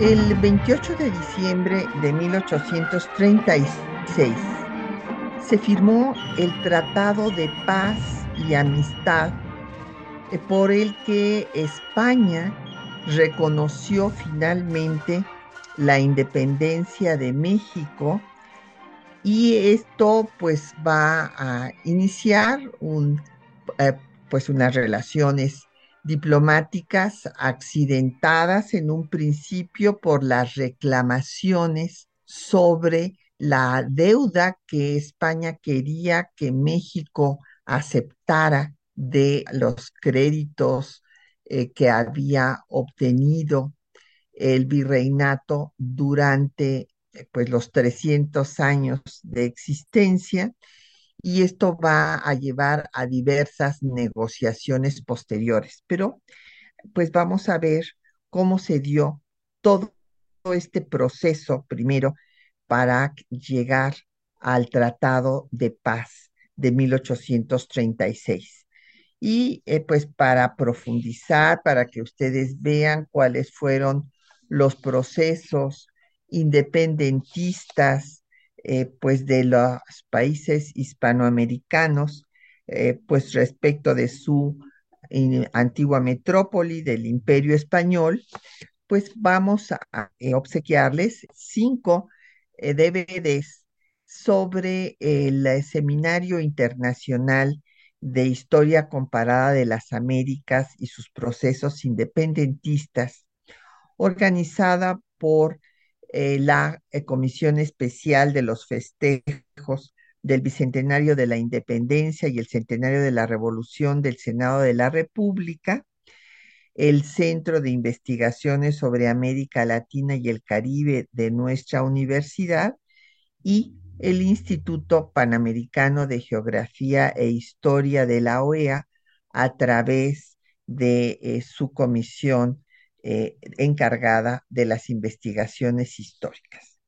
El 28 de diciembre de 1836 se firmó el Tratado de Paz y Amistad eh, por el que España reconoció finalmente la independencia de México y esto pues va a iniciar eh, pues unas relaciones diplomáticas accidentadas en un principio por las reclamaciones sobre la deuda que España quería que México aceptara de los créditos eh, que había obtenido el virreinato durante pues, los 300 años de existencia y esto va a llevar a diversas negociaciones posteriores. Pero pues vamos a ver cómo se dio todo este proceso primero para llegar al Tratado de Paz de 1836. Y eh, pues para profundizar, para que ustedes vean cuáles fueron los procesos independentistas eh, pues de los países hispanoamericanos, eh, pues respecto de su antigua metrópoli del Imperio Español, pues vamos a, eh, obsequiarles cinco DVDs sobre el Seminario Internacional de Historia Comparada de las Américas y sus procesos independentistas, organizada por eh, la eh, Comisión Especial de los Festejos del Bicentenario de la Independencia y el Centenario de la Revolución del Senado de la República, el Centro de Investigaciones sobre América Latina y el Caribe de nuestra universidad y el Instituto Panamericano de Geografía e Historia de la OEA a través de eh, su comisión eh, encargada de las investigaciones históricas.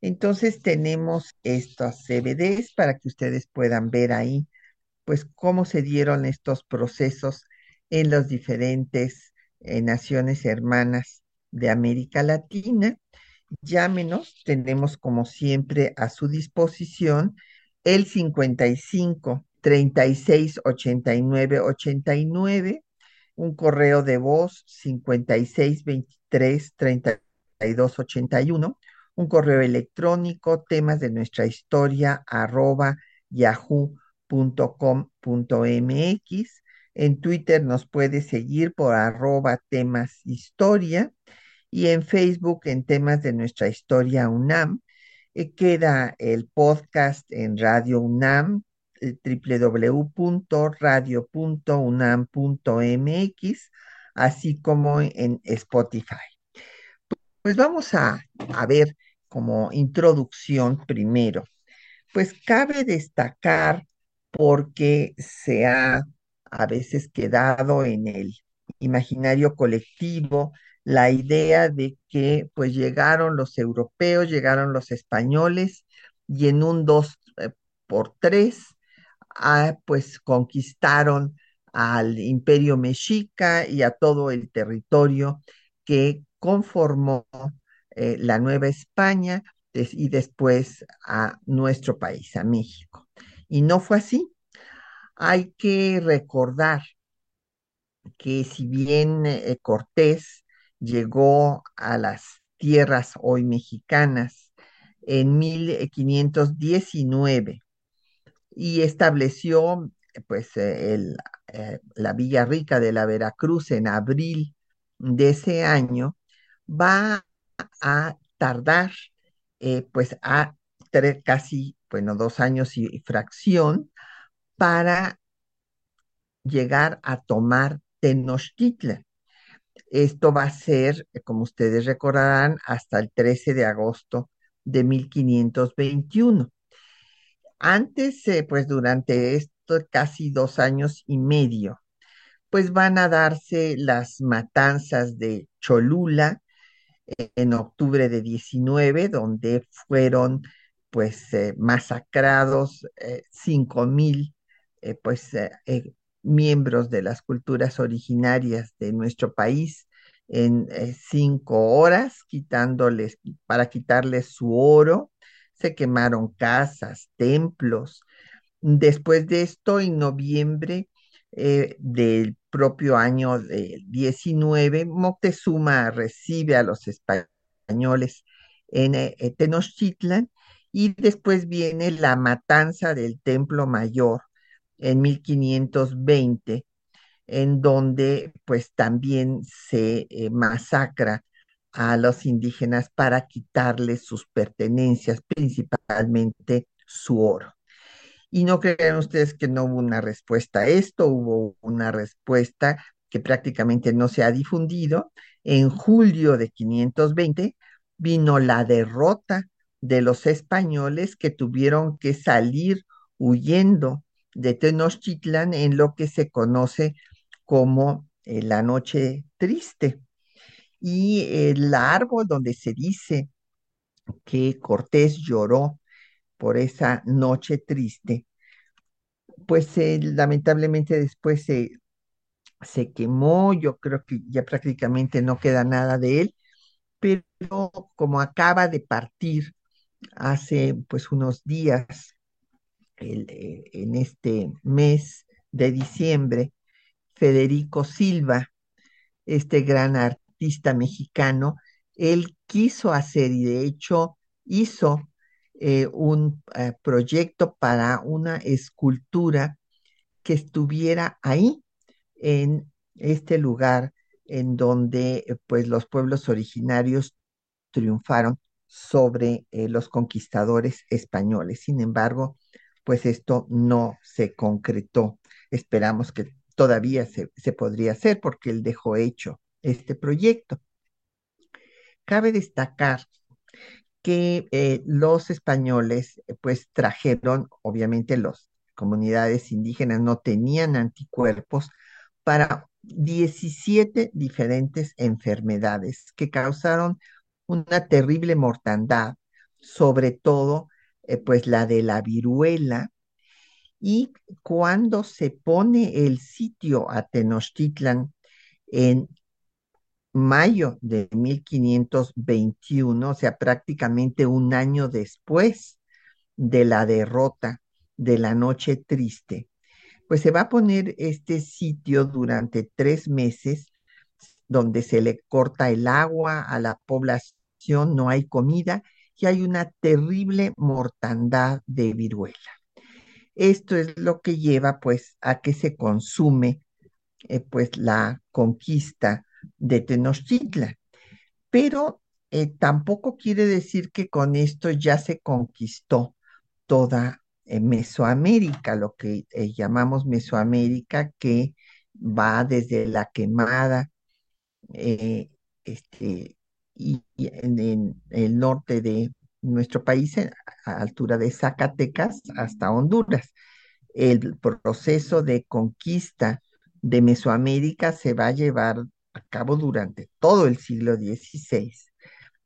Entonces tenemos estos CBDs para que ustedes puedan ver ahí, pues cómo se dieron estos procesos en las diferentes eh, naciones hermanas de América Latina. Llámenos, tenemos como siempre a su disposición el 55 36 89 89 un correo de voz 56233281, un correo electrónico temas de nuestra historia arroba yahoo.com.mx. En Twitter nos puede seguir por arroba temas historia y en Facebook en temas de nuestra historia UNAM. Eh, queda el podcast en Radio UNAM www.radio.unam.mx, así como en Spotify. Pues vamos a, a ver como introducción primero. Pues cabe destacar porque se ha a veces quedado en el imaginario colectivo la idea de que pues llegaron los europeos, llegaron los españoles y en un dos eh, por tres pues conquistaron al imperio mexica y a todo el territorio que conformó eh, la Nueva España y después a nuestro país, a México. Y no fue así. Hay que recordar que si bien eh, Cortés llegó a las tierras hoy mexicanas en 1519 y estableció pues eh, eh, la Villa Rica de la Veracruz en abril de ese año, va a tardar eh, pues a casi, bueno, dos años y fracción para llegar a tomar Tenochtitlan. Esto va a ser, como ustedes recordarán, hasta el 13 de agosto de 1521. Antes, eh, pues durante estos casi dos años y medio, pues van a darse las matanzas de Cholula en octubre de 19, donde fueron pues eh, masacrados eh, cinco mil eh, pues miembros de las culturas originarias de nuestro país en cinco horas, quitándoles, para quitarles su oro, se quemaron casas, templos. Después de esto, en noviembre del propio año de 19, Moctezuma recibe a los españoles en Tenochtitlan y después viene la matanza del Templo Mayor en 1520, en donde pues también se eh, masacra a los indígenas para quitarles sus pertenencias, principalmente su oro. Y no crean ustedes que no hubo una respuesta a esto, hubo una respuesta que prácticamente no se ha difundido. En julio de 520 vino la derrota de los españoles que tuvieron que salir huyendo de Tenochtitlan en lo que se conoce como eh, la noche triste. Y el árbol donde se dice que Cortés lloró por esa noche triste, pues lamentablemente después se, se quemó, yo creo que ya prácticamente no queda nada de él, pero como acaba de partir hace pues unos días, eh, en este mes de diciembre, Federico Silva, este gran artista mexicano, él quiso hacer y de hecho hizo eh, un eh, proyecto para una escultura que estuviera ahí, en este lugar en donde eh, pues los pueblos originarios triunfaron sobre los conquistadores españoles. Sin embargo, pues esto no se concretó. Esperamos que todavía se, se podría hacer porque él dejó hecho este proyecto. Cabe destacar que eh, los españoles eh, pues trajeron, obviamente las comunidades indígenas no tenían anticuerpos para 17 diferentes enfermedades que causaron una terrible mortandad, sobre todo eh, pues la de la viruela. Y cuando se pone el sitio a Tenochtitlan en mayo de 1521, o sea, prácticamente un año después de la derrota de la Noche Triste, pues se va a poner este sitio durante tres meses donde se le corta el agua a la población, no hay comida y hay una terrible mortandad de viruela. Esto es lo que lleva pues a que se consume eh, pues la conquista de Tenochtitlan. Pero eh, tampoco quiere decir que con esto ya se conquistó toda eh, Mesoamérica, lo que eh, llamamos Mesoamérica, que va desde la quemada este, y, en, el norte de nuestro país, a altura de Zacatecas, hasta Honduras. El proceso de conquista de Mesoamérica se va a llevar cabo durante todo el siglo XVI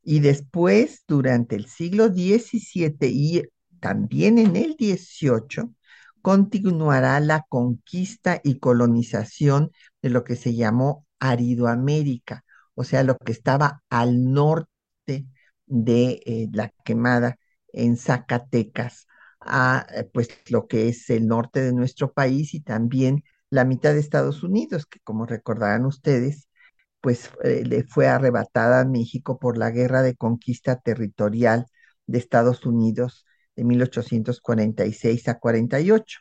y después durante el siglo XVII y también en el XVIII continuará la conquista y colonización de lo que se llamó Aridoamérica, o sea, lo que estaba al norte de eh, la quemada en Zacatecas, a eh, pues lo que es el norte de nuestro país y también la mitad de Estados Unidos, que como recordarán ustedes, pues eh, le fue arrebatada a México por la guerra de conquista territorial de Estados Unidos de 1846 a 48.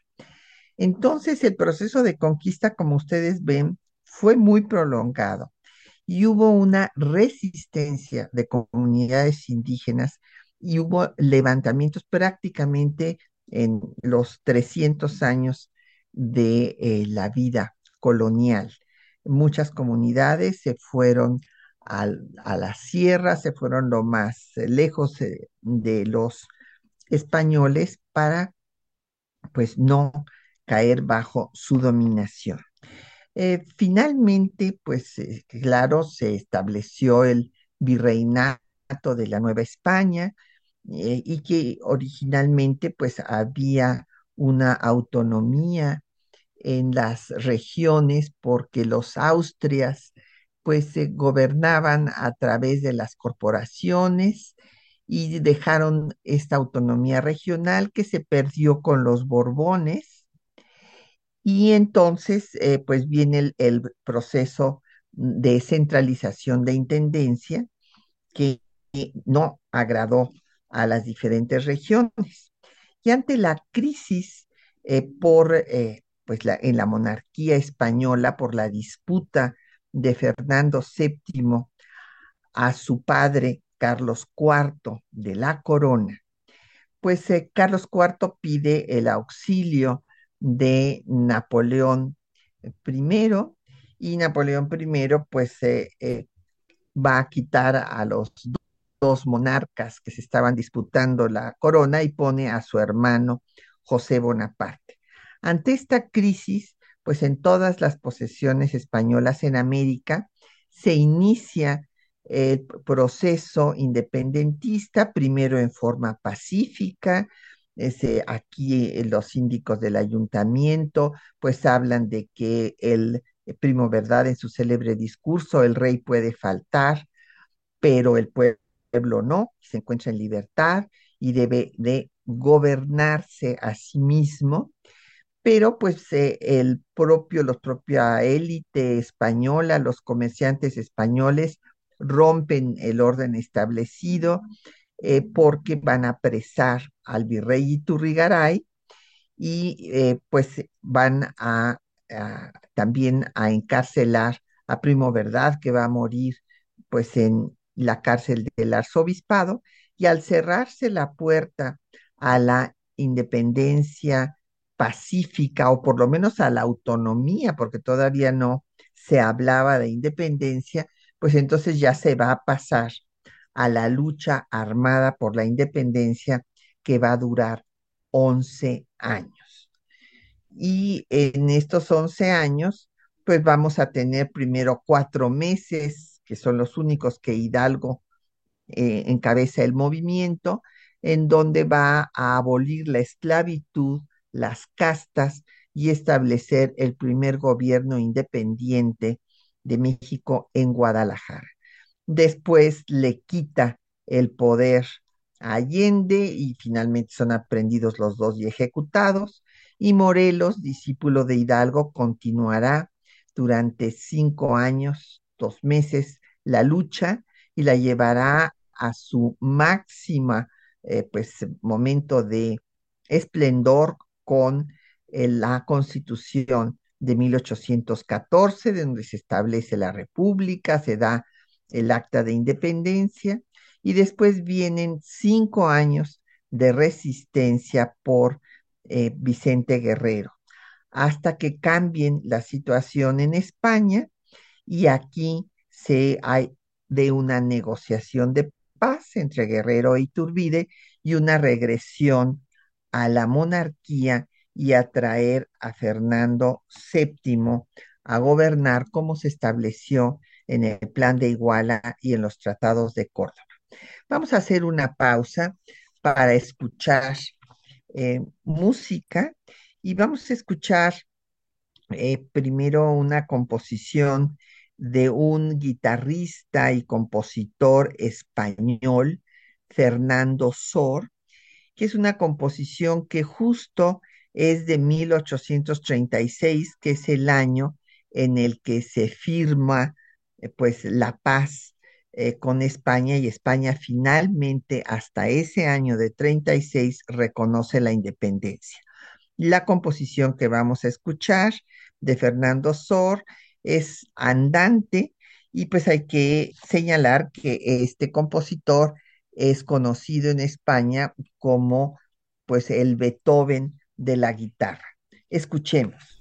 Entonces el proceso de conquista, como ustedes ven, fue muy prolongado y hubo una resistencia de comunidades indígenas y hubo levantamientos prácticamente en los 300 años de eh, la vida colonial muchas comunidades se fueron a la sierra, se fueron lo más lejos eh, de los españoles para pues no caer bajo su dominación. Eh, finalmente, pues eh, claro, se estableció el virreinato de la Nueva España y que originalmente pues había una autonomía en las regiones porque los austrias pues se gobernaban a través de las corporaciones y dejaron esta autonomía regional que se perdió con los Borbones y entonces eh, pues viene el, proceso de centralización de intendencia que no agradó a las diferentes regiones. Y ante la crisis eh, por eh, pues en la monarquía española por la disputa de Fernando VII a su padre Carlos IV de la corona, pues eh, Carlos IV pide el auxilio de Napoleón I y Napoleón I pues eh, eh, va a quitar a los dos monarcas que se estaban disputando la corona y pone a su hermano José Bonaparte. Ante esta crisis, pues en todas las posesiones españolas en América se inicia el proceso independentista, primero en forma pacífica. Aquí eh, los síndicos del ayuntamiento pues hablan de que el primo verdad en su célebre discurso, el rey puede faltar, pero el pueblo no, se encuentra en libertad y debe de gobernarse a sí mismo pero pues eh, el propio, los propia élite española, los comerciantes españoles rompen el orden establecido eh, porque van a apresar al virrey Iturrigaray y eh, pues van a, a, también a encarcelar a Primo Verdad, que va a morir pues en la cárcel del arzobispado, y al cerrarse la puerta a la independencia pacífica o por lo menos a la autonomía, porque todavía no se hablaba de independencia, pues entonces ya se va a pasar a la lucha armada por la independencia que va a durar 11 años. Y en estos 11 años, pues vamos a tener primero cuatro meses, que son los únicos que Hidalgo eh, encabeza el movimiento, en donde va a abolir la esclavitud las castas y establecer el primer gobierno independiente de México en Guadalajara. Después le quita el poder a Allende y finalmente son aprendidos los dos y ejecutados. Y Morelos, discípulo de Hidalgo, continuará durante cinco años, dos meses, la lucha y la llevará a su máxima eh, pues, momento de esplendor con eh, la constitución de 1814, de donde se establece la república, se da el acta de independencia y después vienen cinco años de resistencia por eh, Vicente Guerrero, hasta que cambien la situación en España y aquí se hay de una negociación de paz entre Guerrero y Turbide y una regresión a la monarquía y a traer a Fernando VII a gobernar como se estableció en el plan de Iguala y en los tratados de Córdoba. Vamos a hacer una pausa para escuchar eh, música y vamos a escuchar eh, primero una composición de un guitarrista y compositor español, Fernando Sor, que es una composición que justo es de 1836, que es el año en el que se firma eh, pues la paz eh, con España y España finalmente hasta ese año de 36 reconoce la independencia. La composición que vamos a escuchar de Fernando Sor es andante y pues hay que señalar que este compositor es conocido en España como pues el Beethoven de la guitarra. Escuchemos.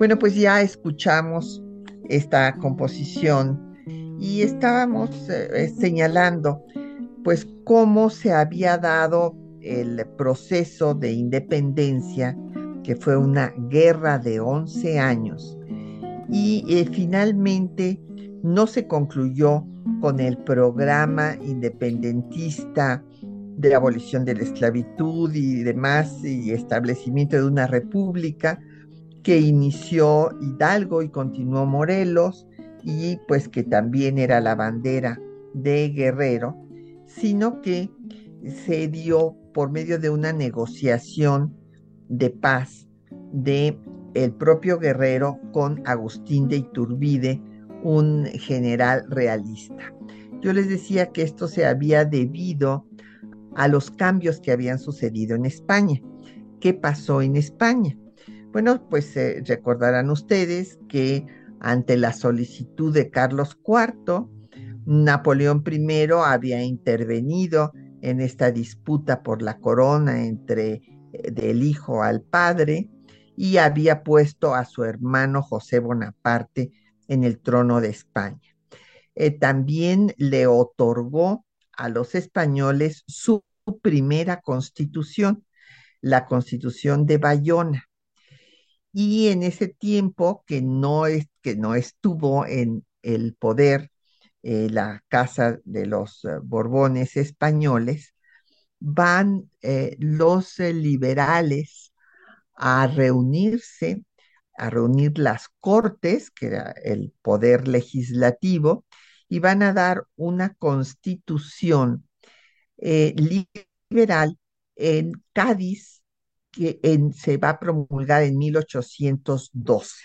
Bueno, pues ya escuchamos esta composición y estábamos eh, señalando pues cómo se había dado el proceso de independencia, que fue una guerra de 11 años, y eh, finalmente no se concluyó con el programa independentista de abolición de la esclavitud y demás, y establecimiento de una república que inició Hidalgo y continuó Morelos, y pues que también era la bandera de Guerrero, sino que se dio por medio de una negociación de paz de el propio Guerrero con Agustín de Iturbide, un general realista. Yo les decía que esto se había debido a los cambios que habían sucedido en España. ¿Qué pasó en España? Bueno, pues eh, recordarán ustedes que ante la solicitud de Carlos IV, Napoleón I había intervenido en esta disputa por la corona entre eh, del hijo al padre y había puesto a su hermano José Bonaparte en el trono de España. Eh, también le otorgó a los españoles su primera constitución, la constitución de Bayona. Y en ese tiempo que no, es, que no estuvo en el poder eh, la casa de los eh, Borbones españoles, van eh, los liberales a reunirse, a reunir las cortes, que era el poder legislativo, y van a dar una constitución liberal en Cádiz que se va a promulgar en 1812.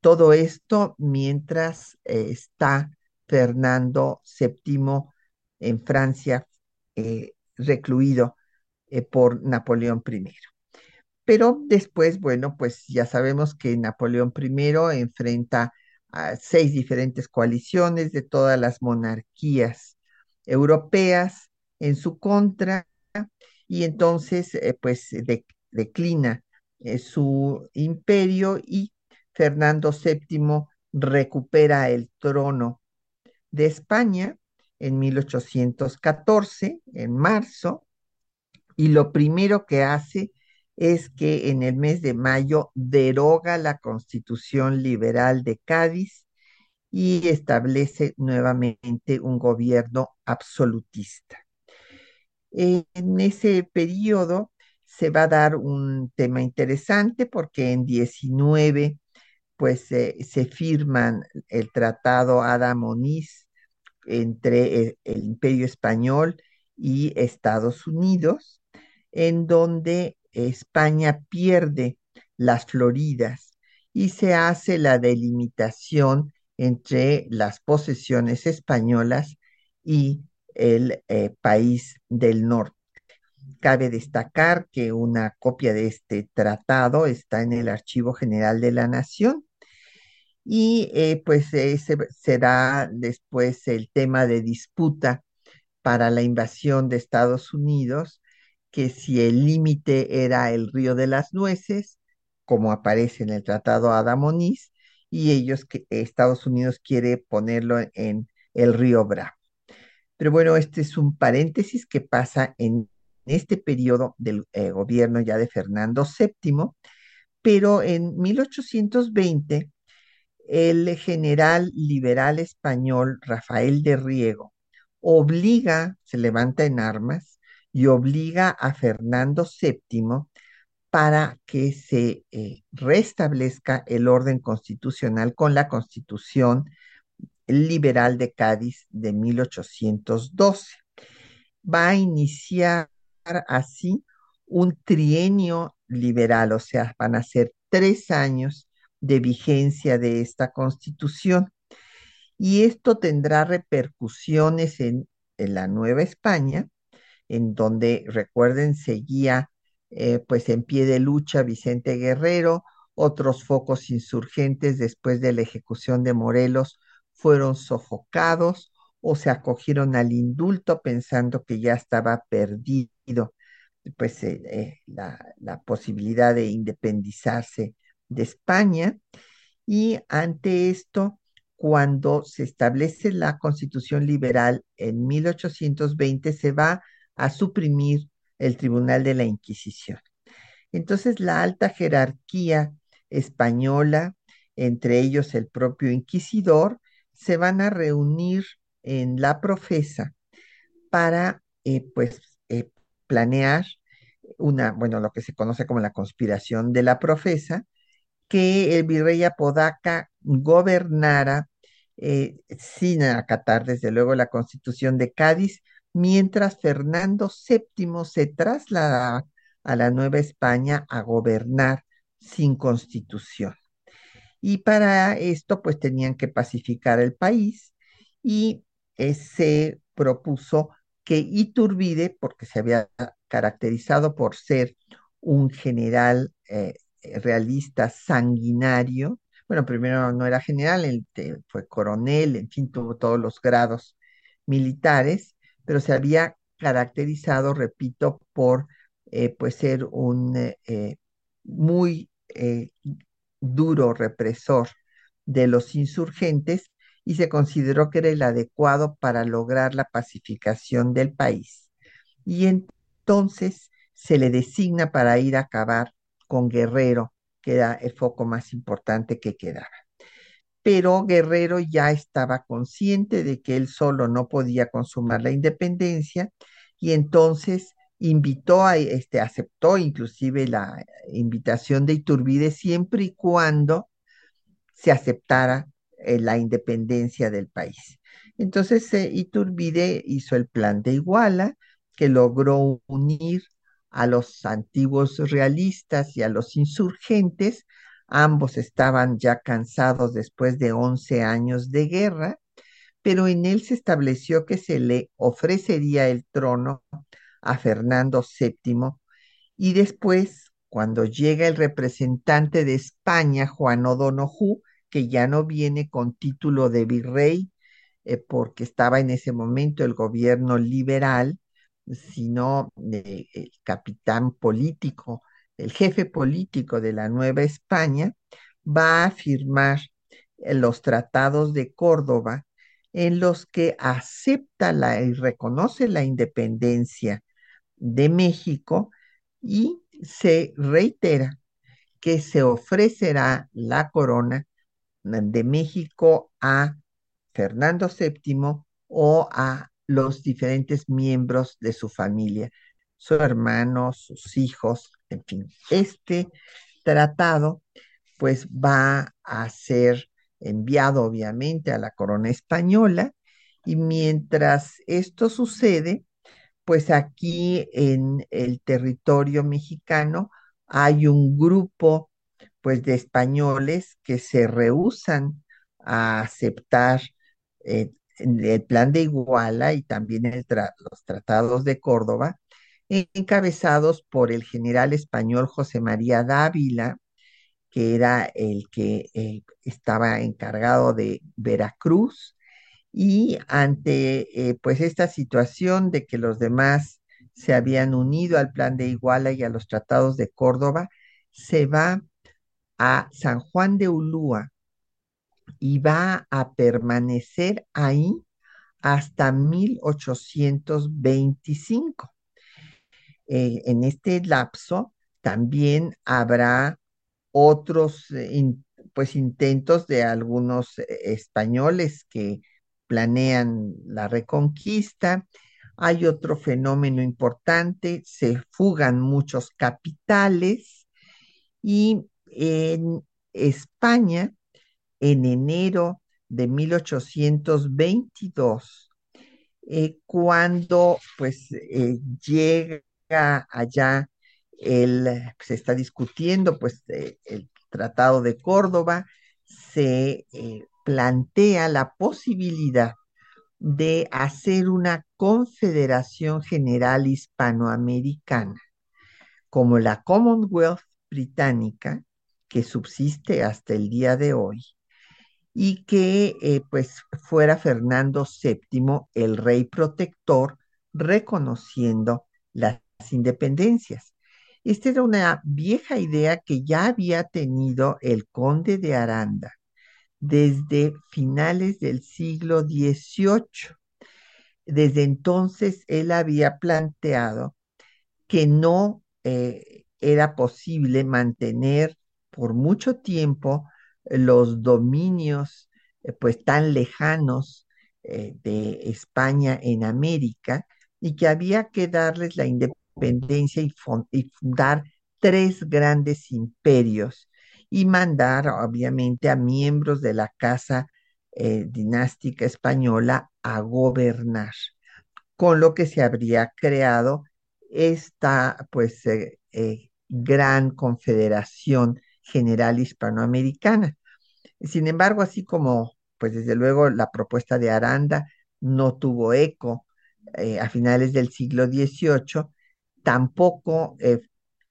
Todo esto mientras está Fernando VII en Francia, eh, recluido eh, por Napoleón I. Pero después, bueno, pues ya sabemos que Napoleón I enfrenta a seis diferentes coaliciones de todas las monarquías europeas en su contra y entonces eh, pues declina su imperio y Fernando VII recupera el trono de España en 1814, en marzo, y lo primero que hace es que en el mes de mayo deroga la constitución liberal de Cádiz y establece nuevamente un gobierno absolutista. En ese periodo se va a dar un tema interesante porque en 19 pues se firman el tratado Adamoniz entre el, el, Imperio Español y Estados Unidos, en donde España pierde las Floridas y se hace la delimitación entre las posesiones españolas y el eh, país del norte. Cabe destacar que una copia de este tratado está en el Archivo General de la Nación y eh, pues será después el tema de disputa para la invasión de Estados Unidos, que si el límite era el río de las nueces, como aparece en el Tratado Adamoniz, y ellos que Estados Unidos quiere ponerlo en el río Bravo. Pero bueno, este es un paréntesis que pasa en este periodo del eh, gobierno ya de Fernando VII, pero en 1820 el general liberal español Rafael de Riego obliga, se levanta en armas y obliga a Fernando VII para que se eh, restablezca el orden constitucional con la constitución liberal de Cádiz de 1812. Va a iniciar así un trienio liberal, o sea, van a ser tres años de vigencia de esta constitución. Y esto tendrá repercusiones en, la Nueva España, en donde, recuerden, seguía eh, pues en pie de lucha Vicente Guerrero, otros focos insurgentes después de la ejecución de Morelos fueron sofocados o se acogieron al indulto pensando que ya estaba perdido pues eh, eh, la, posibilidad de independizarse de España y ante esto, cuando se establece la constitución liberal en 1820, se va a suprimir el Tribunal de la Inquisición. Entonces, la alta jerarquía española, entre ellos el propio inquisidor, se van a reunir en la profesa para, eh, pues, planear una, bueno, lo que se conoce como la conspiración de la profesa, que el virrey Apodaca gobernara eh, sin acatar, desde luego, la constitución de Cádiz, mientras Fernando VII se trasladaba a la Nueva España a gobernar sin constitución. Y para esto, pues tenían que pacificar el país y eh, se propuso que Iturbide, porque se había caracterizado por ser un general eh, realista sanguinario, bueno, primero no era general, él fue coronel, en fin, tuvo todos los grados militares, pero se había caracterizado, repito, por eh, pues ser un eh, muy duro represor de los insurgentes y se consideró que era el adecuado para lograr la pacificación del país. Y entonces se le designa para ir a acabar con Guerrero, que era el foco más importante que quedaba. Pero Guerrero ya estaba consciente de que él solo no podía consumar la independencia y entonces invitó a, este, aceptó inclusive la invitación de Iturbide siempre y cuando se aceptara la independencia del país. Entonces eh, Iturbide hizo el plan de Iguala, que logró unir a los antiguos realistas y a los insurgentes. Ambos estaban ya cansados después de 11 años de guerra, pero en él se estableció que se le ofrecería el trono a Fernando VII y después, cuando llega el representante de España, Juan O'Donoghue, que ya no viene con título de virrey, eh, porque estaba en ese momento el gobierno liberal, sino el capitán político, el jefe político de la Nueva España, va a firmar eh, los tratados de Córdoba en los que acepta la, y reconoce la independencia de México y se reitera que se ofrecerá la corona de México a Fernando VII o a los diferentes miembros de su familia, su hermano, sus hijos, en fin. Este tratado pues va a ser enviado obviamente a la corona española y mientras esto sucede, pues aquí en el territorio mexicano hay un grupo pues de españoles que se rehusan a aceptar eh, el plan de Iguala y también los tratados de Córdoba, encabezados por el general español José María Dávila, que era el que eh, estaba encargado de Veracruz, y ante eh, pues esta situación de que los demás se habían unido al plan de Iguala y a los tratados de Córdoba, se va a San Juan de Ulúa y va a permanecer ahí hasta 1825. Eh, en este lapso también habrá otros eh, pues intentos de algunos eh, españoles que planean la reconquista. Hay otro fenómeno importante, se fugan muchos capitales y en España en enero de 1822, eh, cuando pues eh, llega allá el, se está discutiendo pues eh, el Tratado de Córdoba, se plantea la posibilidad de hacer una confederación general hispanoamericana, como la Commonwealth británica, que subsiste hasta el día de hoy, y que eh, pues fuera Fernando VII el rey protector reconociendo las independencias. Esta era una vieja idea que ya había tenido el conde de Aranda desde finales del siglo XVIII. Desde entonces él había planteado que no eh, era posible mantener por mucho tiempo los dominios eh, pues tan lejanos eh, de España en América y que había que darles la independencia y, fundar tres grandes imperios y mandar obviamente a miembros de la casa eh, dinástica española a gobernar, con lo que se habría creado esta pues eh, eh, gran confederación general hispanoamericana. Sin embargo, así como pues desde luego la propuesta de Aranda no tuvo eco a finales del siglo XVIII, tampoco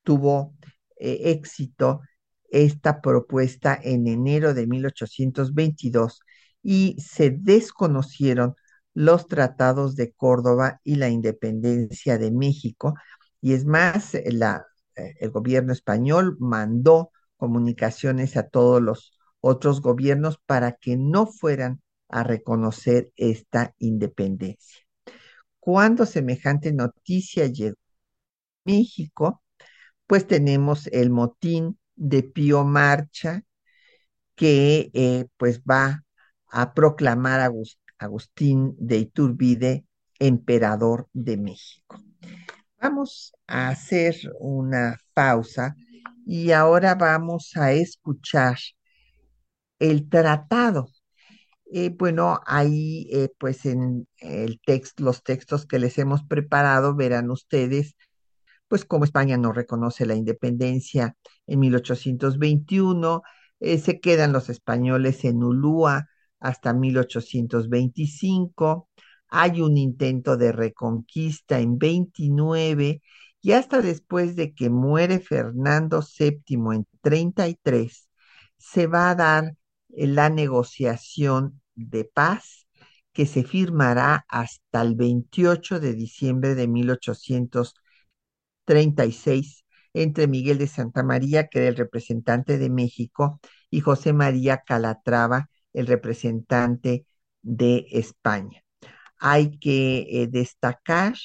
tuvo éxito esta propuesta en enero de 1822 y se desconocieron los tratados de Córdoba y la independencia de México. Y es más, eh, el gobierno español mandó comunicaciones a todos los otros gobiernos para que no fueran a reconocer esta independencia. Cuando semejante noticia llegó a México, pues tenemos el motín de Pío Marcha, que eh, pues va a proclamar a Agustín de Iturbide emperador de México. Vamos a hacer una pausa y ahora vamos a escuchar el tratado. Eh, bueno, ahí eh, pues en el los textos que les hemos preparado, verán ustedes pues como España no reconoce la independencia en 1821, eh, se quedan los españoles en Ulúa hasta 1825, hay un intento de reconquista en 29 y hasta después de que muere Fernando VII en 33, se va a dar la negociación de paz que se firmará hasta el 28 de diciembre de 1825 36 entre Miguel de Santa María, que era el representante de México, y José María Calatrava, el representante de España. Hay que eh, destacar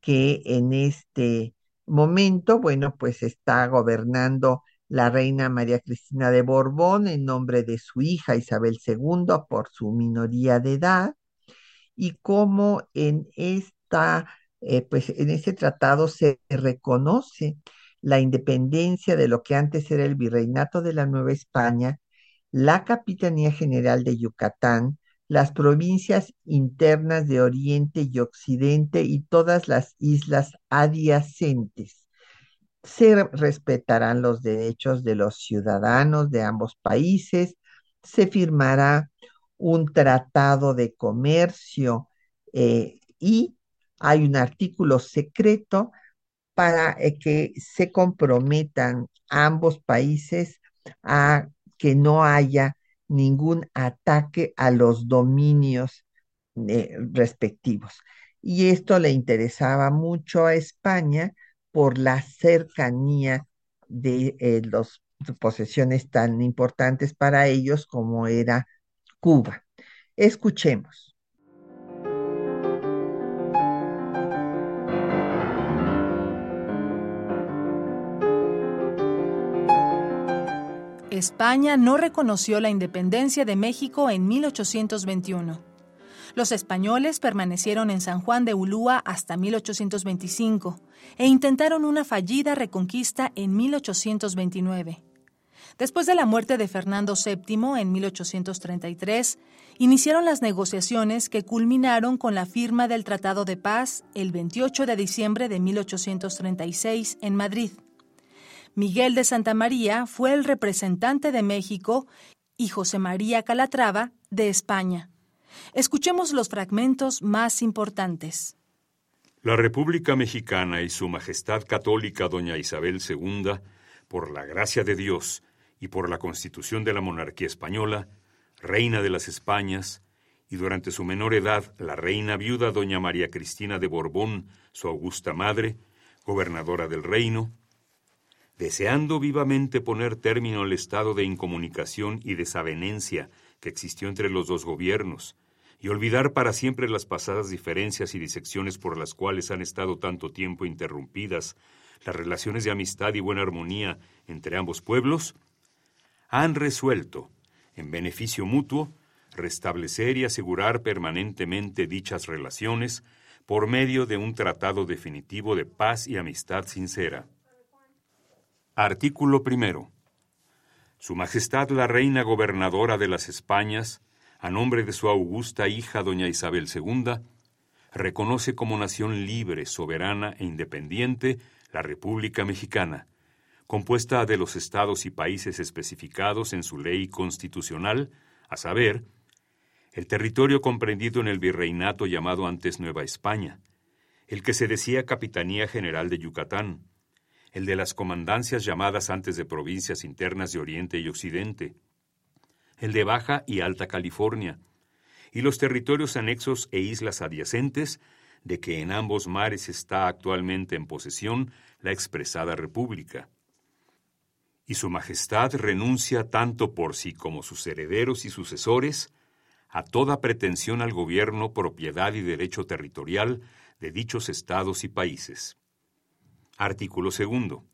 que en este momento, bueno, pues está gobernando la reina María Cristina de Borbón en nombre de su hija Isabel II por su minoría de edad, y como en esta eh, pues en ese tratado se reconoce la independencia de lo que antes era el virreinato de la Nueva España, la Capitanía General de Yucatán, las provincias internas de Oriente y Occidente y todas las islas adyacentes. Se respetarán los derechos de los ciudadanos de ambos países, se firmará un tratado de comercio eh, y hay un artículo secreto para eh, que se comprometan ambos países a que no haya ningún ataque a los dominios eh, respectivos. Y esto le interesaba mucho a España por la cercanía de eh, las posesiones tan importantes para ellos como era Cuba. Escuchemos. España no reconoció la independencia de México en 1821. Los españoles permanecieron en San Juan de Ulúa hasta 1825 e intentaron una fallida reconquista en 1829. Después de la muerte de Fernando VII en 1833, iniciaron las negociaciones que culminaron con la firma del Tratado de Paz el 28 de diciembre de 1836 en Madrid. Miguel de Santa María fue el representante de México y José María Calatrava de España. Escuchemos los fragmentos más importantes. La República Mexicana y Su Majestad Católica Doña Isabel II, por la gracia de Dios y por la Constitución de la Monarquía Española, Reina de las Españas, y durante su menor edad la Reina Viuda Doña María Cristina de Borbón, su augusta madre, gobernadora del reino, deseando vivamente poner término al estado de incomunicación y desavenencia que existió entre los dos gobiernos, y olvidar para siempre las pasadas diferencias y disecciones por las cuales han estado tanto tiempo interrumpidas las relaciones de amistad y buena armonía entre ambos pueblos, han resuelto, en beneficio mutuo, restablecer y asegurar permanentemente dichas relaciones por medio de un tratado definitivo de paz y amistad sincera. Artículo primero. Su Majestad la Reina Gobernadora de las Españas, a nombre de su augusta hija doña Isabel II, reconoce como nación libre, soberana e independiente la República Mexicana, compuesta de los estados y países especificados en su ley constitucional, a saber, el territorio comprendido en el virreinato llamado antes Nueva España, el que se decía Capitanía General de Yucatán, el de las comandancias llamadas antes de provincias internas de Oriente y Occidente, el de Baja y Alta California, y los territorios anexos e islas adyacentes de que en ambos mares está actualmente en posesión la expresada República. Y Su Majestad renuncia tanto por sí como sus herederos y sucesores a toda pretensión al gobierno, propiedad y derecho territorial de dichos estados y países. Artículo segundo.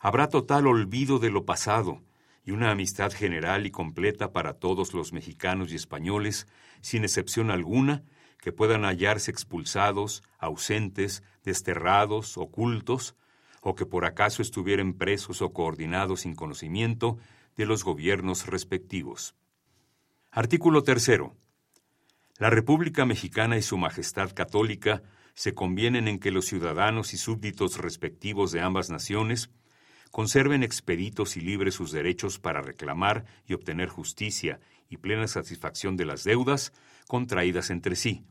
Habrá total olvido de lo pasado y una amistad general y completa para todos los mexicanos y españoles, sin excepción alguna, que puedan hallarse expulsados, ausentes, desterrados, ocultos, o que por acaso estuvieran presos o coordinados sin conocimiento de los gobiernos respectivos. Artículo tercero. La República Mexicana y Su Majestad Católica se convienen en que los ciudadanos y súbditos respectivos de ambas naciones conserven expeditos y libres sus derechos para reclamar y obtener justicia y plena satisfacción de las deudas contraídas entre sí,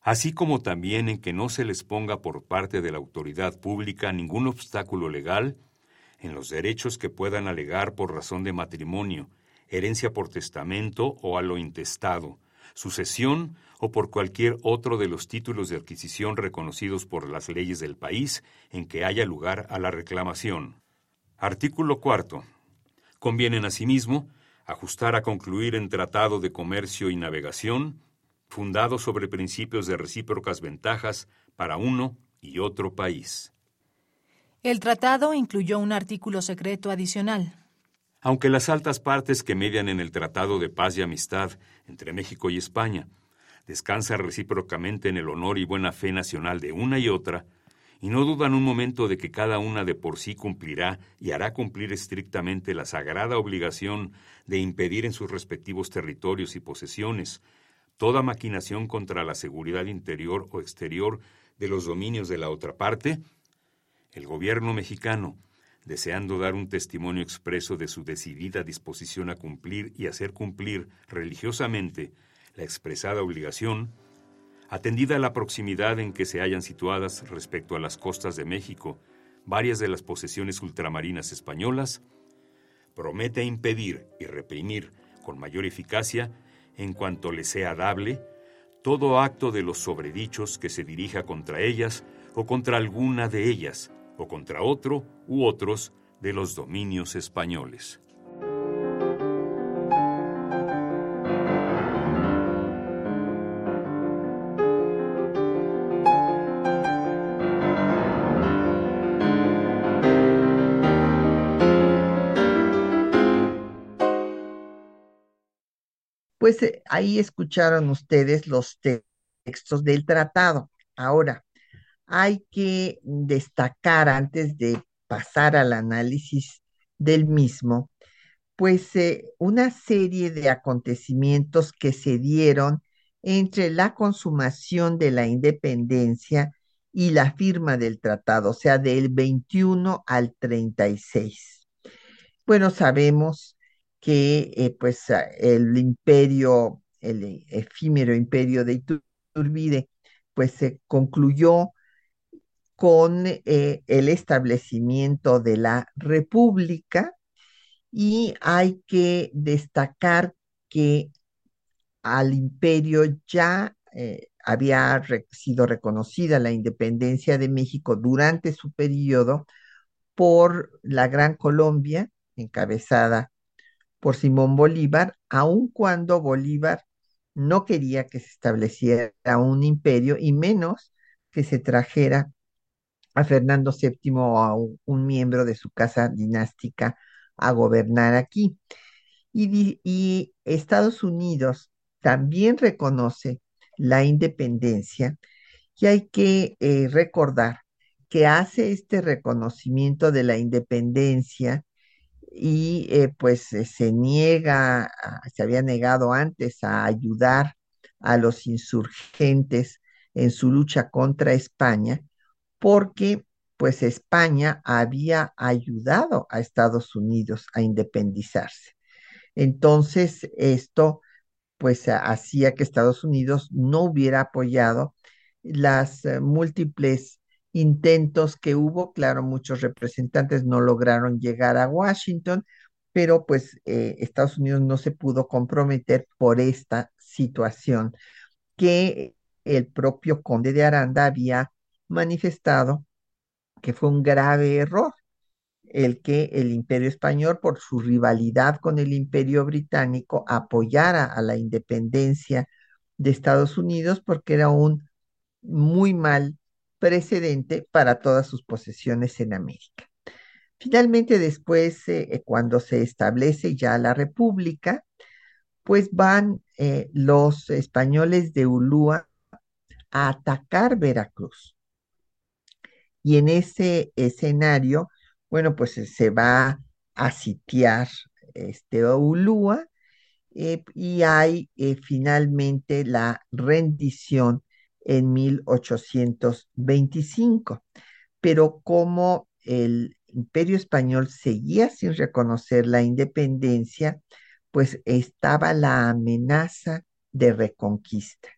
así como también en que no se les ponga por parte de la autoridad pública ningún obstáculo legal en los derechos que puedan alegar por razón de matrimonio, herencia por testamento o a lo intestado, sucesión o por cualquier otro de los títulos de adquisición reconocidos por las leyes del país en que haya lugar a la reclamación. Artículo cuarto. Convienen asimismo ajustar a concluir en tratado de comercio y navegación, fundado sobre principios de recíprocas ventajas para uno y otro país. El tratado incluyó un artículo secreto adicional. Aunque las altas partes que median en el Tratado de Paz y Amistad entre México y España descansan recíprocamente en el honor y buena fe nacional de una y otra, y no dudan un momento de que cada una de por sí cumplirá y hará cumplir estrictamente la sagrada obligación de impedir en sus respectivos territorios y posesiones toda maquinación contra la seguridad interior o exterior de los dominios de la otra parte, el gobierno mexicano, deseando dar un testimonio expreso de su decidida disposición a cumplir y hacer cumplir religiosamente la expresada obligación, Atendida la proximidad en que se hallan situadas respecto a las costas de México varias de las posesiones ultramarinas españolas, promete impedir y reprimir con mayor eficacia, en cuanto le sea dable, todo acto de los sobredichos que se dirija contra ellas o contra alguna de ellas, o contra otro u otros de los dominios españoles. Pues eh, ahí escucharon ustedes los textos del tratado. Ahora, hay que destacar antes de pasar al análisis del mismo, pues eh, una serie de acontecimientos que se dieron entre la consumación de la independencia y la firma del tratado, o sea, del 21 al 36. Bueno, sabemos que eh, pues el imperio, el efímero imperio de Iturbide, pues se concluyó con eh, el establecimiento de la república y hay que destacar que al imperio ya eh, había sido reconocida la independencia de México durante su periodo por la Gran Colombia, encabezada por Simón Bolívar, aun cuando Bolívar no quería que se estableciera un imperio y menos que se trajera a Fernando VII o a un, miembro de su casa dinástica a gobernar aquí. Y, Estados Unidos también reconoce la independencia y hay que eh, recordar que hace este reconocimiento de la independencia y eh, pues eh, se niega, se había negado antes a ayudar a los insurgentes en su lucha contra España, porque pues España había ayudado a Estados Unidos a independizarse. Entonces, esto pues hacía que Estados Unidos no hubiera apoyado las eh, múltiples intentos que hubo. Claro, muchos representantes no lograron llegar a Washington, pero pues eh, Estados Unidos no se pudo comprometer por esta situación que el propio conde de Aranda había manifestado que fue un grave error el que el imperio español, por su rivalidad con el imperio británico, apoyara a la independencia de Estados Unidos porque era un muy mal precedente para todas sus posesiones en América. Finalmente, después, eh, eh, cuando se establece ya la República, pues van eh, los españoles de Ulúa a atacar Veracruz. Y en ese escenario, bueno, pues se va a sitiar este Ulúa y hay finalmente la rendición en 1825. Pero como el imperio español seguía sin reconocer la independencia, pues estaba la amenaza de reconquista.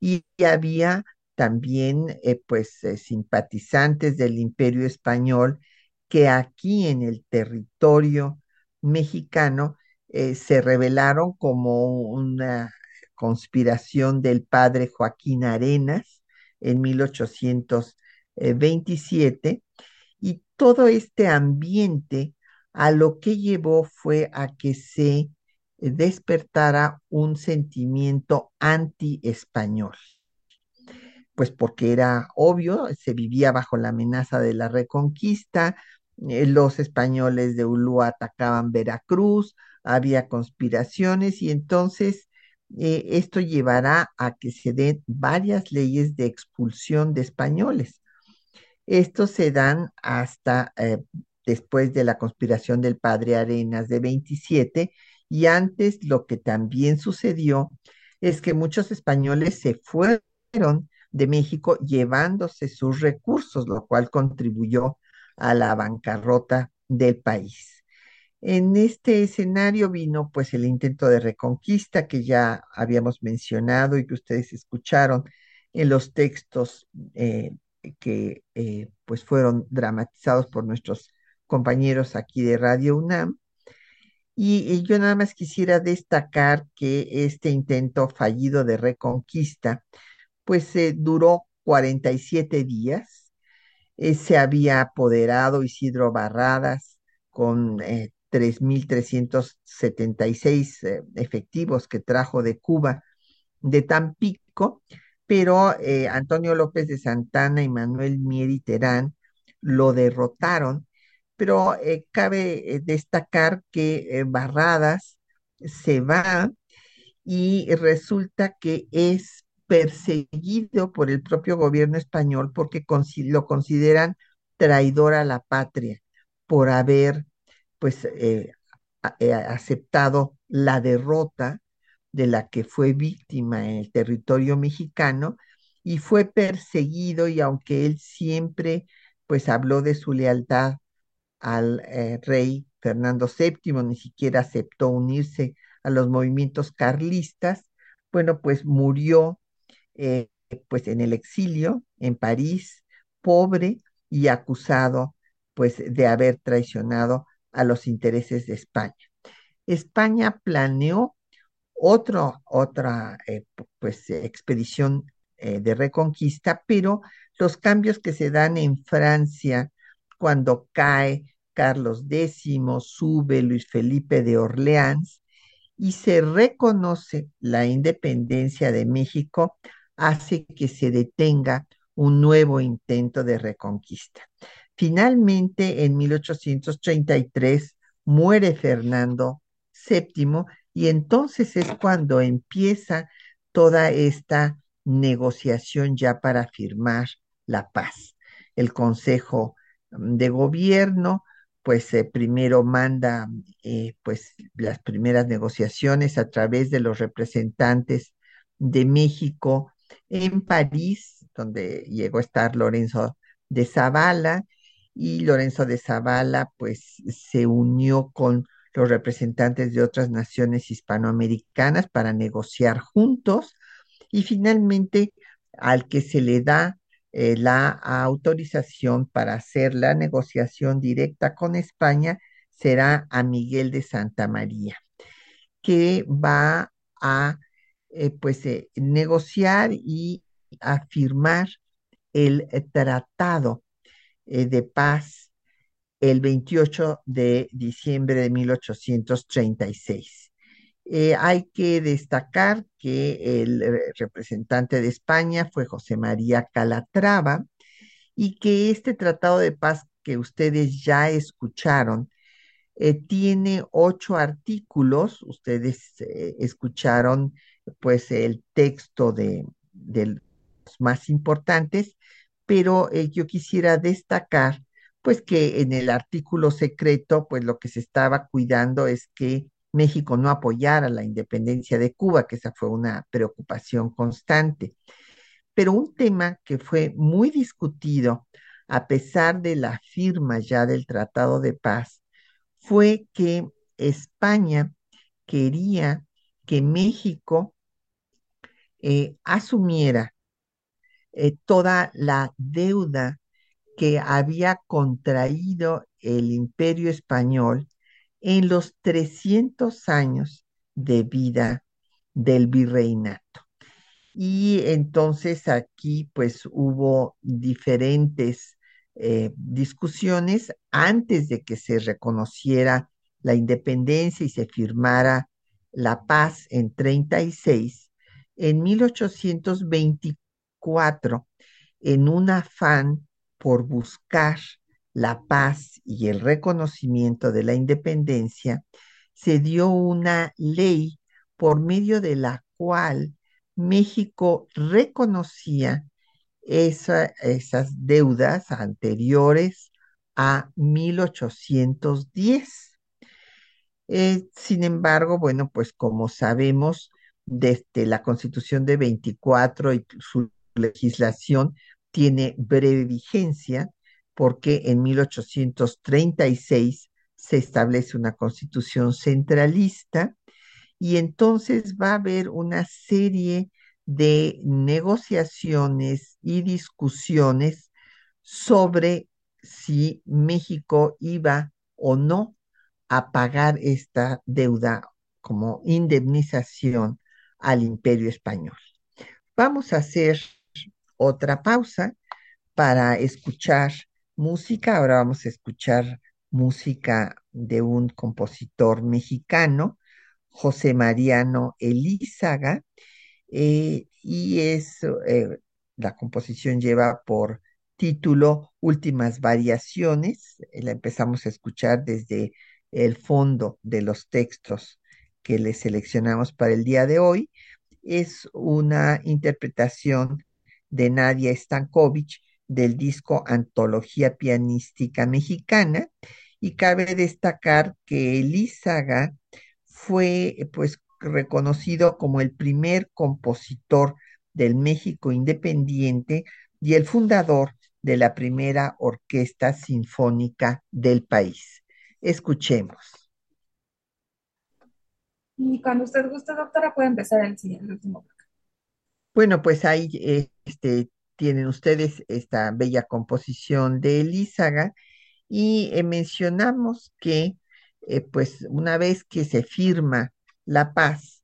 Y había también eh, pues eh, simpatizantes del imperio español que aquí en el territorio mexicano eh, se revelaron como una conspiración del padre Joaquín Arenas en 1827 y todo este ambiente a lo que llevó fue a que se despertara un sentimiento anti-español. Pues porque era obvio, se vivía bajo la amenaza de la reconquista, eh, los españoles de Ulúa atacaban Veracruz, había conspiraciones y entonces eh, esto llevará a que se den varias leyes de expulsión de españoles. Estos se dan hasta eh, después de la conspiración del padre Arenas de 27 y antes lo que también sucedió es que muchos españoles se fueron de México llevándose sus recursos, lo cual contribuyó a la bancarrota del país. En este escenario vino pues el intento de reconquista que ya habíamos mencionado y que ustedes escucharon en los textos eh, que eh, pues fueron dramatizados por nuestros compañeros aquí de Radio UNAM. Y, yo nada más quisiera destacar que este intento fallido de reconquista pues eh, duró 47 días. se había apoderado Isidro Barradas con 3.376 eh, efectivos que trajo de Cuba, de Tampico, pero eh, Antonio López de Santana y Manuel Mieri Terán lo derrotaron, pero eh, cabe destacar que Barradas se va y resulta que es perseguido por el propio gobierno español porque lo consideran traidor a la patria por haber pues eh, eh, aceptado la derrota de la que fue víctima en el territorio mexicano y fue perseguido y aunque él siempre pues habló de su lealtad al eh, rey Fernando VII, ni siquiera aceptó unirse a los movimientos carlistas, bueno, pues murió pues en el exilio en París, pobre y acusado pues de haber traicionado a los intereses de España. España planeó otra eh, pues, expedición eh, de reconquista, pero los cambios que se dan en Francia cuando cae Carlos X, sube Luis Felipe de Orleans y se reconoce la independencia de México, hace que se detenga un nuevo intento de reconquista. Finalmente, en 1833, muere Fernando VII y entonces es cuando empieza toda esta negociación ya para firmar la paz. El Consejo de Gobierno, pues eh, primero manda eh, pues las primeras negociaciones a través de los representantes de México en París, donde llegó a estar Lorenzo de Zavala, y Lorenzo de Zavala pues se unió con los representantes de otras naciones hispanoamericanas para negociar juntos. Y finalmente al que se le da eh, la autorización para hacer la negociación directa con España será a Miguel de Santa María, que va a eh, pues eh, negociar y a firmar el tratado de paz el 28 de diciembre de 1836. Eh, hay que destacar que el eh, representante de España fue José María Calatrava y que este tratado de paz que ustedes ya escucharon eh, tiene ocho artículos. Ustedes escucharon pues el texto de, de los más importantes, pero yo quisiera destacar pues que en el artículo secreto, pues lo que se estaba cuidando es que México no apoyara la independencia de Cuba, que esa fue una preocupación constante. Pero un tema que fue muy discutido, a pesar de la firma ya del Tratado de Paz, fue que España quería que México eh, asumiera eh, toda la deuda que había contraído el imperio español en los 300 años de vida del virreinato. Y entonces aquí pues hubo diferentes eh, discusiones antes de que se reconociera la independencia y se firmara la paz en 36. En 1824, en un afán por buscar la paz y el reconocimiento de la independencia, se dio una ley por medio de la cual México reconocía esas deudas anteriores a 1810. Eh, sin embargo, bueno, pues como sabemos, desde la Constitución de 24 y su legislación, tiene breve vigencia porque en 1836 se establece una constitución centralista y entonces va a haber una serie de negociaciones y discusiones sobre si México iba o no a pagar esta deuda como indemnización al imperio español. Vamos a hacer otra pausa para escuchar música. Ahora vamos a escuchar música de un compositor mexicano, José Mariano Elízaga, eh, y es, eh, la composición lleva por título Últimas Variaciones. La empezamos a escuchar desde el fondo de los textos que le seleccionamos para el día de hoy. Es una interpretación de Nadia Stankovic del disco Antología Pianística Mexicana y cabe destacar que Elízaga fue pues reconocido como el primer compositor del México independiente y el fundador de la primera orquesta sinfónica del país. Escuchemos. Y cuando usted guste, doctora, puede empezar el siguiente último bueno, pues ahí este, tienen ustedes esta bella composición de Elízaga y eh, mencionamos que eh, pues una vez que se firma la paz,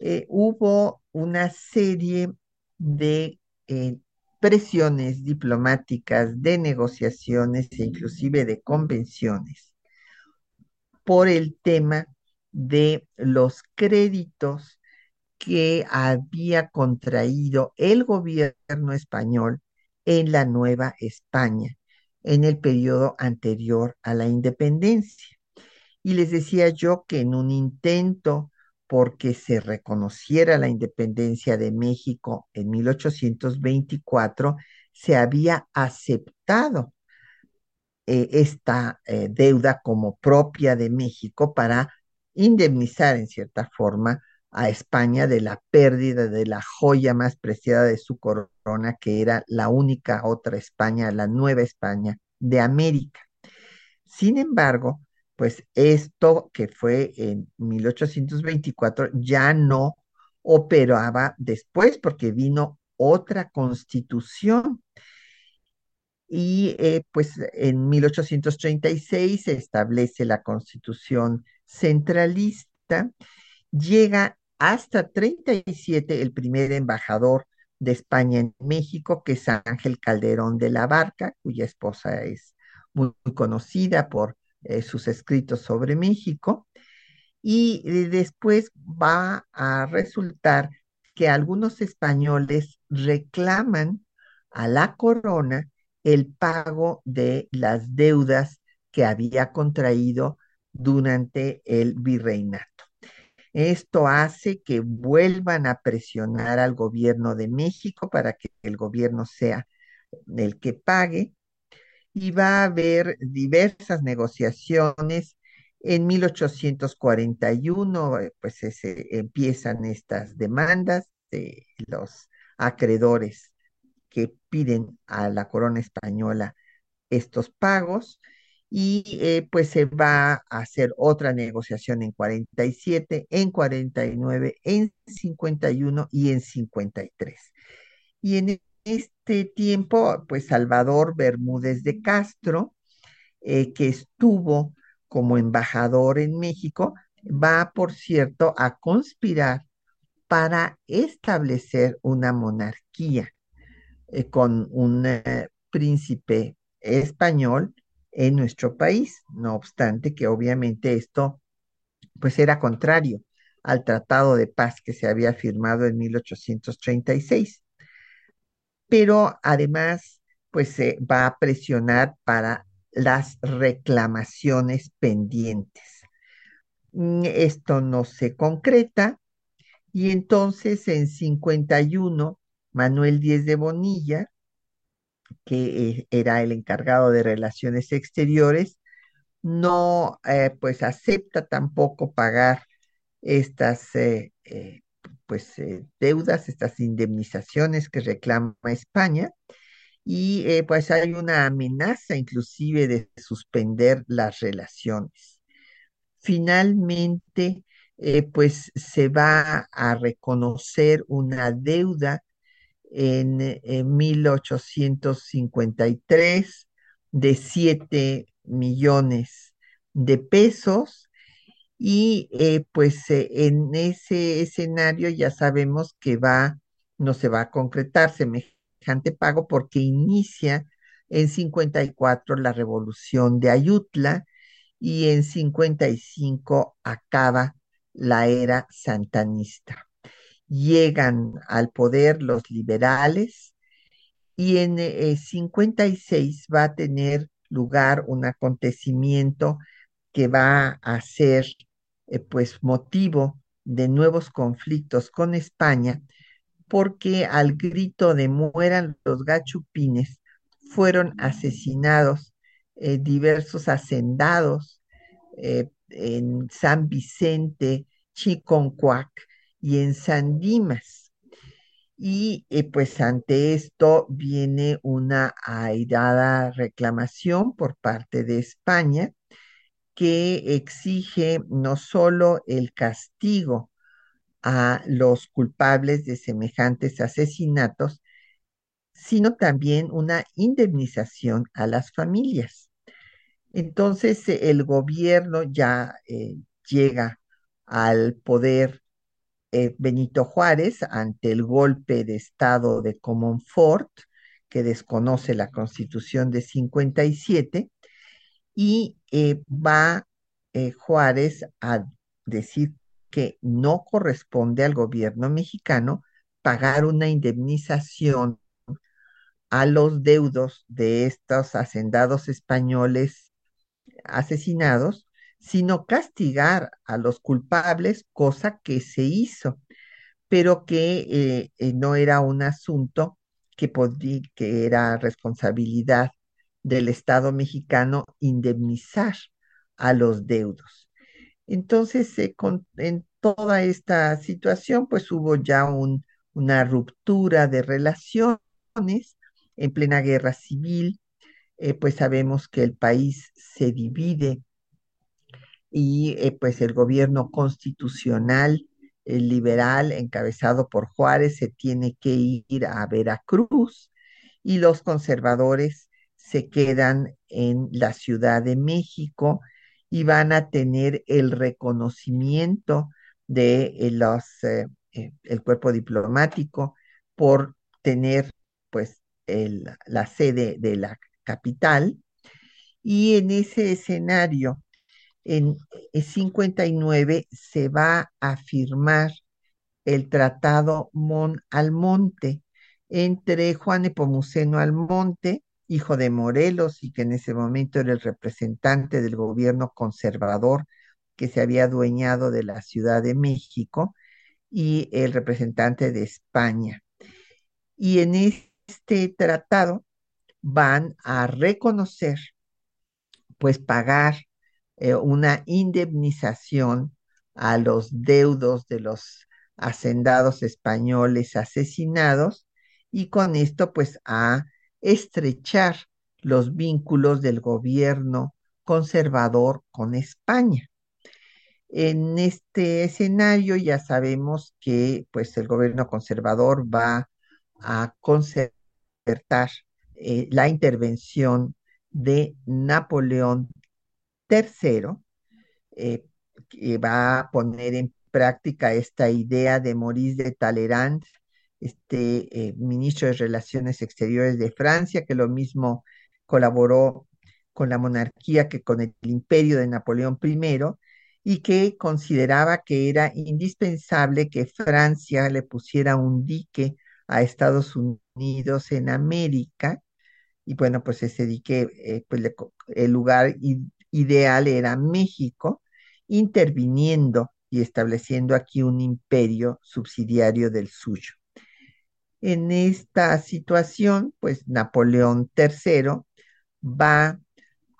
eh, hubo una serie de presiones diplomáticas, de negociaciones e inclusive de convenciones por el tema de los créditos que había contraído el gobierno español en la Nueva España en el periodo anterior a la independencia. Y les decía yo que en un intento porque se reconociera la independencia de México en 1824, se había aceptado eh, esta eh, deuda como propia de México para indemnizar en cierta forma a España de la pérdida de la joya más preciada de su corona, que era la única otra España, la Nueva España de América. Sin embargo, pues esto que fue en 1824 ya no operaba después porque vino otra constitución. Y eh, pues en 1836 se establece la constitución centralista, llega hasta 37 el primer embajador de España en México, que es Ángel Calderón de la Barca, cuya esposa es muy, conocida por eh, sus escritos sobre México. Y eh, después va a resultar que algunos españoles reclaman a la corona el pago de las deudas que había contraído durante el virreinato. Esto hace que vuelvan a presionar al gobierno de México para que el gobierno sea el que pague y va a haber diversas negociaciones. En 1841, eh, pues empiezan estas demandas de los acreedores que piden a la corona española estos pagos y eh, pues se va a hacer otra negociación en 47, en 49, en 51 y en 53. Y en este tiempo, pues Salvador Bermúdez de Castro, eh, que estuvo como embajador en México, va, por cierto, a conspirar para establecer una monarquía eh, con un príncipe español en nuestro país, no obstante que obviamente esto pues era contrario al Tratado de Paz que se había firmado en 1836. Pero además pues se va a presionar para las reclamaciones pendientes. Mm, esto no se concreta y entonces en 51 Manuel Díez de Bonilla que eh, era el encargado de relaciones exteriores, no eh, pues acepta tampoco pagar estas eh, pues deudas, estas indemnizaciones que reclama España y pues hay una amenaza inclusive de suspender las relaciones. Finalmente, pues se va a reconocer una deuda en, 1853 de 7 millones de pesos. Y eh, pues eh, en ese escenario ya sabemos que va, no se va a concretar semejante pago porque inicia en 54 la revolución de Ayutla y en 55 acaba la era santanista llegan al poder los liberales y en 56 eh, va a tener lugar un acontecimiento que va a ser eh, pues motivo de nuevos conflictos con España porque al grito de mueran los gachupines fueron asesinados eh, diversos hacendados en San Vicente, Chiconcuac, y en Sandimas. Y eh, pues ante esto viene una airada reclamación por parte de España que exige no solo el castigo a los culpables de semejantes asesinatos, sino también una indemnización a las familias. Entonces el gobierno ya eh, llega al poder eh, Benito Juárez ante el golpe de Estado de Comonfort, que desconoce la constitución de 57 y eh, va eh, Juárez a decir que no corresponde al gobierno mexicano pagar una indemnización a los deudos de estos hacendados españoles asesinados, sino castigar a los culpables, cosa que se hizo, pero que eh, eh, no era un asunto que, que era responsabilidad del Estado mexicano indemnizar a los deudos. Entonces, en toda esta situación, pues hubo ya una ruptura de relaciones en plena guerra civil, eh, pues sabemos que el país se divide y eh, pues el gobierno constitucional el liberal encabezado por Juárez se tiene que ir a Veracruz y los conservadores se quedan en la Ciudad de México y van a tener el reconocimiento de eh, los, eh, eh, el cuerpo diplomático por tener pues la sede de la capital. Y en ese escenario, en 59 se va a firmar el Tratado Mon Almonte entre Juan Epomuceno Almonte hijo de Morelos y que en ese momento era el representante del gobierno conservador que se había adueñado de la Ciudad de México y el representante de España. Y en este tratado van a reconocer, pues pagar eh, una indemnización a los deudos de los hacendados españoles asesinados y con esto pues a estrechar los vínculos del gobierno conservador con España. En este escenario ya sabemos que pues el gobierno conservador va a concertar eh, la intervención de Napoleón III, eh, que va a poner en práctica esta idea de Maurice de Talleyrand este eh, ministro de Relaciones Exteriores de Francia, que lo mismo colaboró con la monarquía que con el imperio de Napoleón I, y que consideraba que era indispensable que Francia le pusiera un dique a Estados Unidos en América, y bueno, pues ese dique, eh, pues el lugar ideal era México, interviniendo y estableciendo aquí un imperio subsidiario del suyo. En esta situación, pues Napoleón III va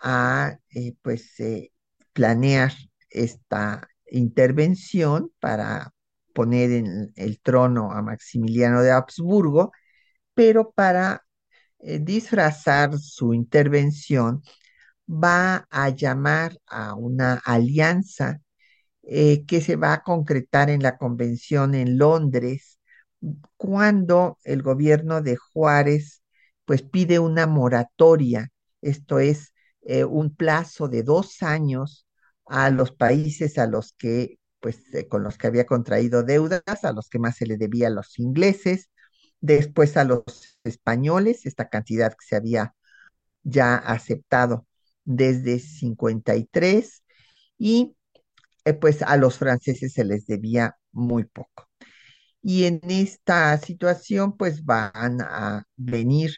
a eh, pues, eh, planear esta intervención para poner en el trono a Maximiliano de Habsburgo, pero para eh, disfrazar su intervención va a llamar a una alianza que se va a concretar en la convención en Londres cuando el gobierno de Juárez pues pide una moratoria, esto es eh, un plazo de dos años a los países a los que pues eh, con los que había contraído deudas, a los que más se le debía a los ingleses, después a los españoles, esta cantidad que se había ya aceptado desde 53 y eh, pues a los franceses se les debía muy poco y en esta situación pues van a venir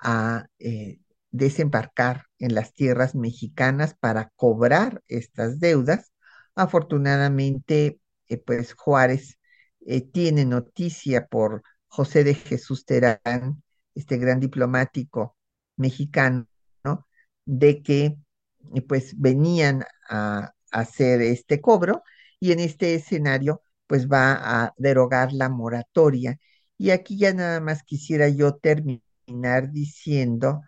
a eh, desembarcar en las tierras mexicanas para cobrar estas deudas. Afortunadamente, eh, pues Juárez tiene noticia por José de Jesús Terán, este gran diplomático mexicano, de que pues venían a hacer este cobro y en este escenario pues va a derogar la moratoria. Y aquí ya nada más quisiera yo terminar diciendo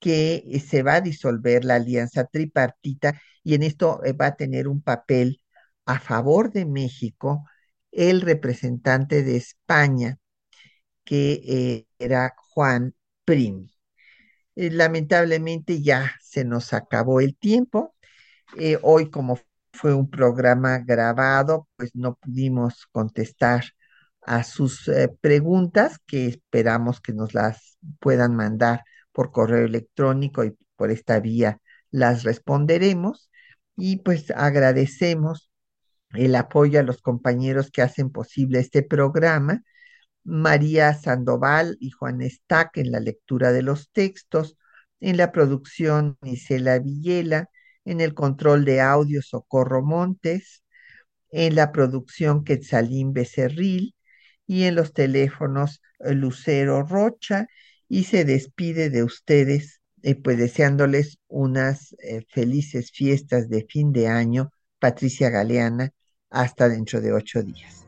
que eh, se va a disolver la alianza tripartita y en esto eh, va a tener un papel a favor de México el representante de España, que eh, era Juan Prim. Lamentablemente ya se nos acabó el tiempo. hoy, como fue un programa grabado, pues no pudimos contestar a sus eh, preguntas que esperamos que nos las puedan mandar por correo electrónico y por esta vía las responderemos. Y pues agradecemos el apoyo a los compañeros que hacen posible este programa. María Sandoval y Juan Stack en la lectura de los textos, en la producción Isela Villela, en el control de audio Socorro Montes, en la producción Quetzalín Becerril y en los teléfonos Lucero Rocha y se despide de ustedes eh, pues deseándoles unas eh, felices fiestas de fin de año, Patricia Galeana, hasta dentro de ocho días.